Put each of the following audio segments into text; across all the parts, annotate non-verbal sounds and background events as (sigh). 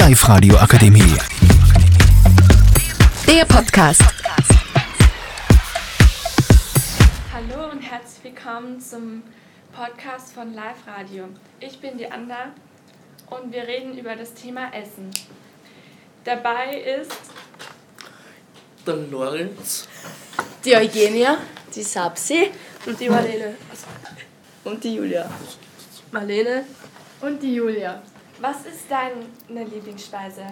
Live-Radio Akademie. Der Podcast. Hallo und herzlich willkommen zum Podcast von Live Radio. Ich bin die Anna und wir reden über das Thema Essen. Dabei ist der Lorenz Die Eugenia, die Sapsi Und die Marlene. und die Julia. Marlene. und die Julia. Was ist deine Lieblingsspeise?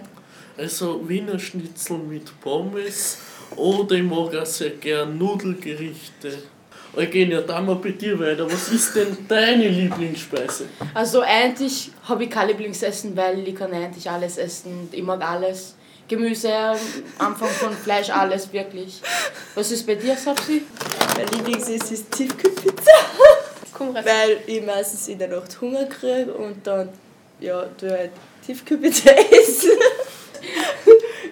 Also Wiener Schnitzel mit Pommes oder ich mag auch sehr gern Nudelgerichte. Eugenia, da mal bei dir weiter. Was ist denn deine Lieblingsspeise? Also eigentlich habe ich kein Lieblingsessen, weil ich kann eigentlich alles essen. Ich mag alles. Gemüse, Anfang von Fleisch, alles wirklich. Was ist bei dir, Sapsi? Mein Lieblingsessen ist Tiefkühlpizza, Komm rein. weil ich meistens in der Nacht Hunger kriege und dann ja, tu halt Tiefkühlpizza (laughs) essen.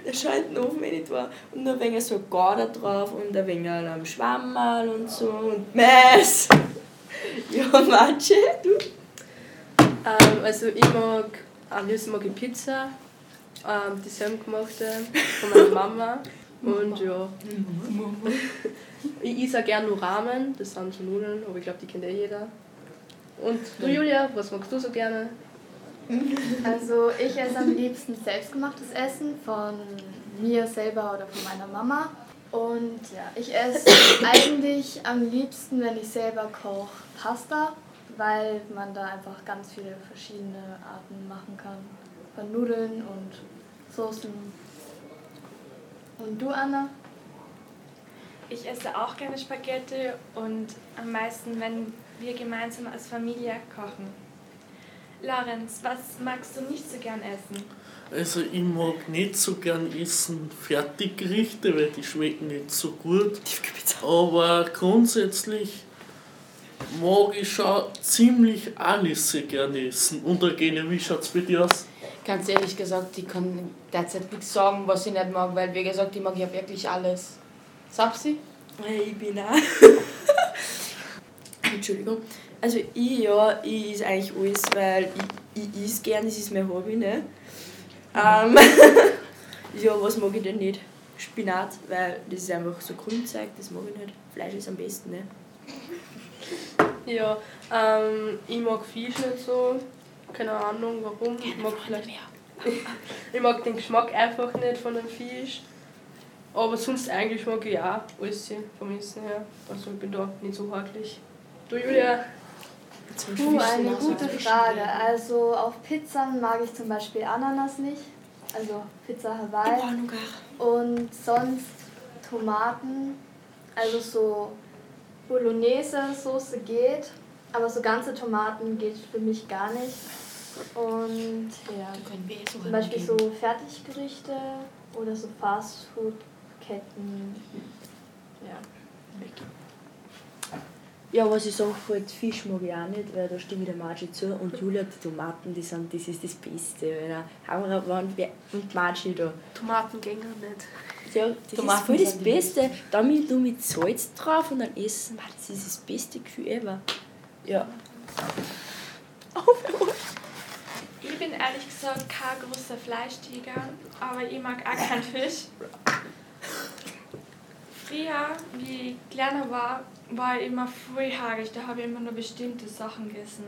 da schaut den Ofen eh nicht war. Und noch ein wenig so Gouda drauf und ein wenig am Schwammerl und so und Mais. (laughs) Ja, Matsche, du? Ähm, also ich mag, am liebsten mag ich Pizza, ähm, die selbstgemachte von meiner Mama. (laughs) Und ja. Ich esse auch gerne nur Ramen, das sind so Nudeln, aber ich glaube, die kennt eh jeder. Und du Julia, was magst du so gerne? Also ich esse am liebsten selbstgemachtes Essen von mir selber oder von meiner Mama. Und ja, ich esse eigentlich am liebsten, wenn ich selber koche, Pasta, weil man da einfach ganz viele verschiedene Arten machen kann. Von Nudeln und Soßen. Und du, Anna? Ich esse auch gerne Spaghetti und am meisten, wenn wir gemeinsam als Familie kochen. Lorenz, was magst du nicht so gern essen? Also ich mag nicht so gern essen Fertiggerichte, weil die schmecken nicht so gut. Aber grundsätzlich mag ich schon ziemlich alles sehr gerne essen. Und Eugenia, wie schaut es bei dir aus? Ganz ehrlich gesagt, ich kann derzeit nichts sagen, was ich nicht mag, weil wie gesagt, ich mag ja wirklich alles. Sapsi? Ich bin auch. (laughs) Entschuldigung. Also ich ja, ich is eigentlich alles, weil ich, ich is gern, das ist mein Hobby, ne? Ähm, (laughs) ja, was mag ich denn nicht? Spinat, weil das ist einfach so Grünzeug, das mag ich nicht. Fleisch ist am besten, ne? Ja, ähm, ich mag Fisch nicht so. Keine Ahnung warum. Ich mag vielleicht. (laughs) ich mag den Geschmack einfach nicht von dem Fisch. Aber sonst eigentlich mag ich auch alles vom Essen her. Also ich bin da nicht so hakelig. Du Julia? Uh, eine gute Frage. Also auf Pizzen mag ich zum Beispiel Ananas nicht. Also Pizza Hawaii. Und sonst Tomaten. Also so Bolognese-Soße geht. Aber so ganze Tomaten geht für mich gar nicht. Und ja, zum Beispiel so Fertiggerichte oder so Fastfood-Ketten. Ja. Ja, was ich sage, halt, Fisch mag ich auch nicht, weil da stimme ich der Margie zu. Und Julia, die Tomaten, die sind, das ist das Beste. Da haben wir waren und Margie da. Tomaten gehen nicht. Ja, das Tomaten ist voll das Beste. Dann mit, nur mit Salz drauf und dann essen. Das ist das beste Gefühl ever. Ja. Ich bin ehrlich gesagt kein großer Fleischtiger, aber ich mag auch keinen Fisch. Früher, wie ich kleiner war, war ich immer voll haarig, da habe ich immer nur bestimmte Sachen gegessen.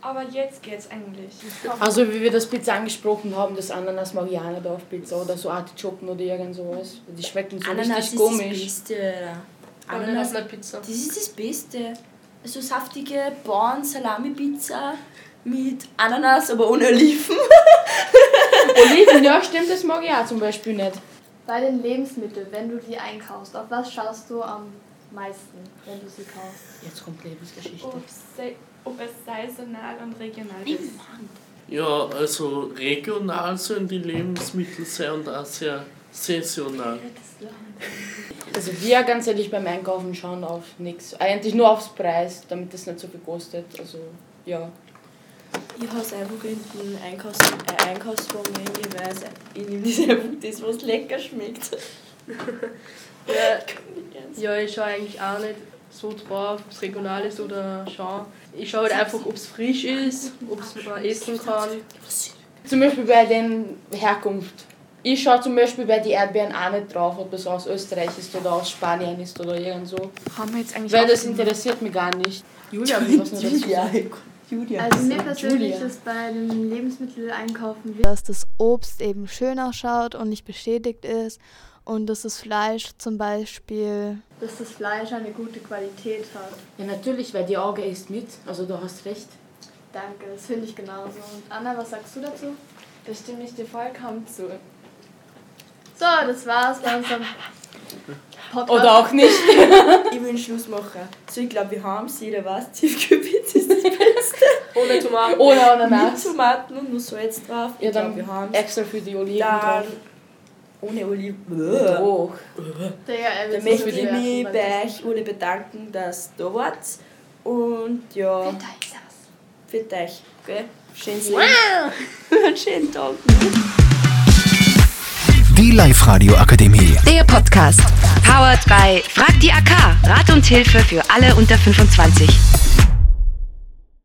Aber jetzt geht's eigentlich. Ich koche- Also wie wir das Pizza angesprochen haben, das Ananas nicht auf Pizza oder so Artischocken oder irgend sowas. Die schmecken so Ananas richtig ist komisch. das Beste. Ananas Ananas, Pizza. das ist das Beste. So saftige Born-Salami-Pizza mit Ananas, aber ohne Oliven. (laughs) Oliven, ja stimmt, das mag ich auch zum Beispiel nicht. Bei den Lebensmitteln, wenn du die einkaufst, auf was schaust du am meisten, wenn du sie kaufst? Jetzt kommt Lebensgeschichte. ob, se- ob es saisonal und regional ist. Ja, also regional sollen die Lebensmittel sein und auch sehr saisonal. Also wir ganz ehrlich beim Einkaufen schauen auf nichts. Eigentlich nur aufs Preis, damit das nicht so viel kostet. Also ja. Ich habe es einfach in den Einkaufs äh, Einkaufswagen hingeweist. Ich nehme das einfach das, was lecker schmeckt. Ja, (laughs) ja, ich schaue eigentlich auch nicht so drauf, ob es regional ist oder schon. Ich schaue halt einfach, ob es frisch ist, ob es man essen kann. zum Beispiel bei den Herkunft. Ich schaue zum Beispiel bei den Erdbeeren auch nicht drauf, ob das aus Österreich ist oder aus Spanien ist oder irgend so. Haben wir jetzt eigentlich Weil das interessiert mich gar nicht. Julia, wie (laughs) was noch dazu Julia. Also mir persönlich Julia. ist bei dem Lebensmitteleinkaufen wichtig, dass das Obst eben schön ausschaut und nicht beschädigt ist und dass das Fleisch zum Beispiel, dass das Fleisch eine gute Qualität hat. Ja, natürlich, weil die Auge isst mit. Also du hast recht. Danke, das finde ich genauso. Und Anna, was sagst du dazu? Da stimme ich dir vollkommen zu. So, das war's bei unserem Podcast. Oder auch nicht. (laughs) Ich will einen Schluss machen. So, ich glaube, wir haben es. Jeder weiß, Tiefkühlpizza ist das Beste. Ohne Tomaten. (laughs) Ohne Mit Ananas. Tomaten und nur Salz drauf. Ja, ich dann glaube, wir haben extra für die Oliven Dann drauf. ohne Oliven. Oh. Digga, er Da möchte ich mich bei euch alle bedanken, dass ihr da wart. Und ja, für euch. Gell? Schönes Leben. Einen (laughs) schönen Tag. Die Live-Radio Akademie. Der Podcast. Powered by Frag die AK. Rat und Hilfe für alle unter 25.